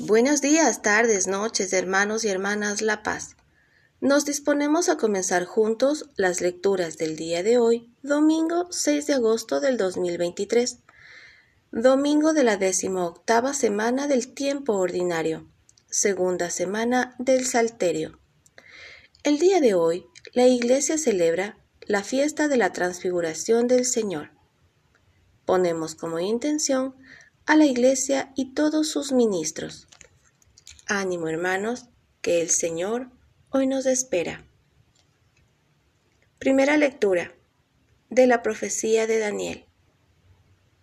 Buenos días, tardes, noches, hermanos y hermanas La Paz. Nos disponemos a comenzar juntos las lecturas del día de hoy, domingo 6 de agosto del 2023, domingo de la decimoctava semana del tiempo ordinario, segunda semana del Salterio. El día de hoy, la Iglesia celebra la fiesta de la transfiguración del Señor. Ponemos como intención a la Iglesia y todos sus ministros. Ánimo hermanos, que el Señor hoy nos espera. Primera lectura de la profecía de Daniel.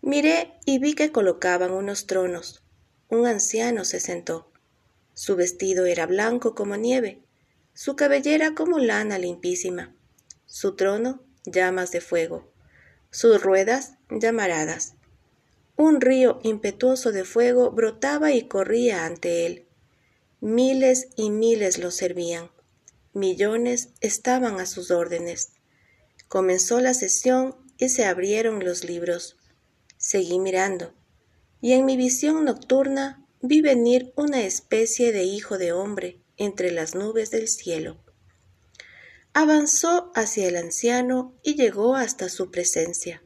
Miré y vi que colocaban unos tronos. Un anciano se sentó. Su vestido era blanco como nieve, su cabellera como lana limpísima, su trono llamas de fuego, sus ruedas llamaradas. Un río impetuoso de fuego brotaba y corría ante él Miles y miles lo servían. Millones estaban a sus órdenes. Comenzó la sesión y se abrieron los libros. Seguí mirando, y en mi visión nocturna vi venir una especie de hijo de hombre entre las nubes del cielo. Avanzó hacia el anciano y llegó hasta su presencia.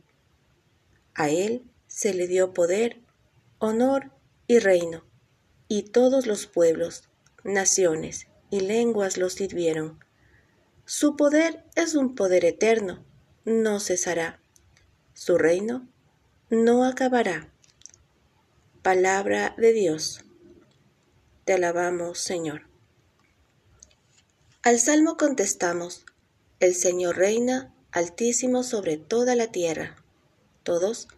A él se le dio poder, honor y reino, y todos los pueblos, naciones y lenguas lo sirvieron. Su poder es un poder eterno, no cesará. Su reino no acabará. Palabra de Dios. Te alabamos, Señor. Al salmo contestamos, el Señor reina altísimo sobre toda la tierra. Todos,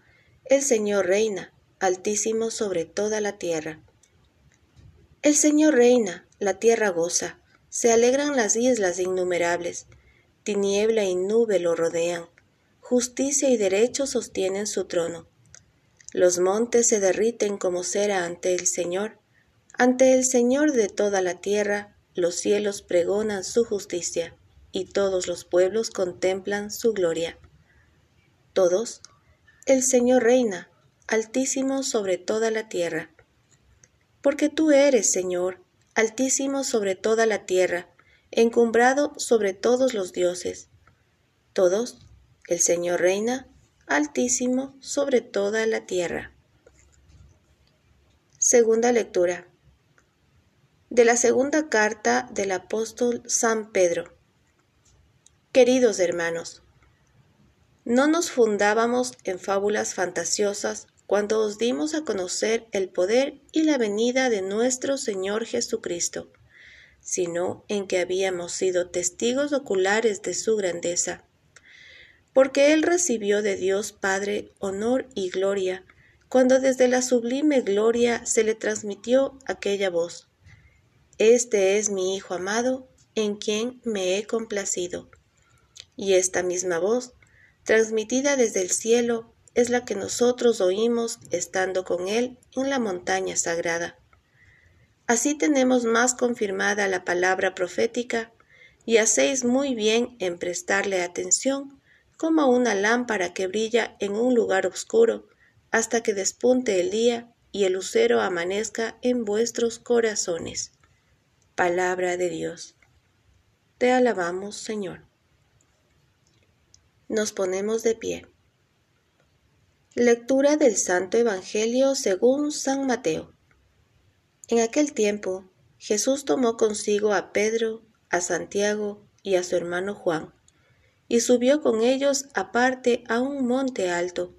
el Señor reina altísimo sobre toda la tierra. El Señor reina, la tierra goza, se alegran las islas innumerables, tiniebla y nube lo rodean, justicia y derecho sostienen su trono. Los montes se derriten como cera ante el Señor, ante el Señor de toda la tierra, los cielos pregonan su justicia, y todos los pueblos contemplan su gloria. Todos, el Señor reina, altísimo sobre toda la tierra porque tú eres, Señor, altísimo sobre toda la tierra, encumbrado sobre todos los dioses. Todos, el Señor reina, altísimo sobre toda la tierra. Segunda lectura. De la segunda carta del apóstol San Pedro. Queridos hermanos, no nos fundábamos en fábulas fantasiosas cuando os dimos a conocer el poder y la venida de nuestro Señor Jesucristo, sino en que habíamos sido testigos oculares de su grandeza. Porque Él recibió de Dios Padre honor y gloria, cuando desde la sublime gloria se le transmitió aquella voz. Este es mi Hijo amado, en quien me he complacido. Y esta misma voz, transmitida desde el cielo, es la que nosotros oímos estando con Él en la montaña sagrada. Así tenemos más confirmada la palabra profética y hacéis muy bien en prestarle atención como una lámpara que brilla en un lugar oscuro hasta que despunte el día y el lucero amanezca en vuestros corazones. Palabra de Dios. Te alabamos, Señor. Nos ponemos de pie. Lectura del Santo Evangelio según San Mateo. En aquel tiempo, Jesús tomó consigo a Pedro, a Santiago y a su hermano Juan, y subió con ellos aparte a un monte alto.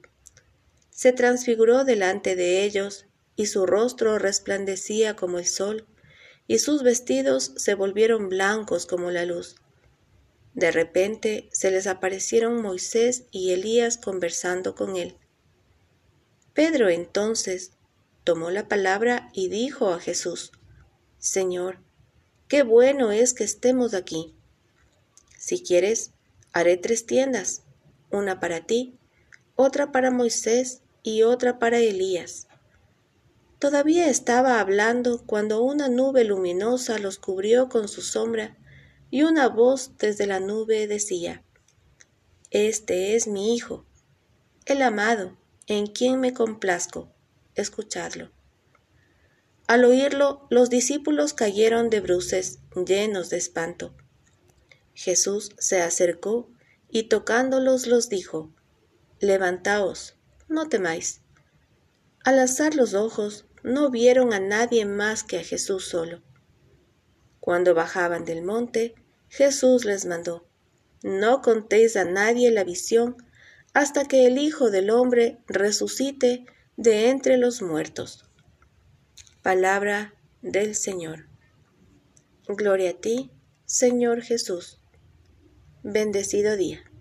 Se transfiguró delante de ellos, y su rostro resplandecía como el sol, y sus vestidos se volvieron blancos como la luz. De repente se les aparecieron Moisés y Elías conversando con él. Pedro entonces tomó la palabra y dijo a Jesús, Señor, qué bueno es que estemos aquí. Si quieres, haré tres tiendas, una para ti, otra para Moisés y otra para Elías. Todavía estaba hablando cuando una nube luminosa los cubrió con su sombra y una voz desde la nube decía, Este es mi Hijo, el amado, en quien me complazco, escuchadlo. Al oírlo, los discípulos cayeron de bruces, llenos de espanto. Jesús se acercó y tocándolos los dijo, Levantaos, no temáis. Al alzar los ojos, no vieron a nadie más que a Jesús solo. Cuando bajaban del monte, Jesús les mandó, No contéis a nadie la visión hasta que el Hijo del Hombre resucite de entre los muertos. Palabra del Señor. Gloria a ti, Señor Jesús. Bendecido día.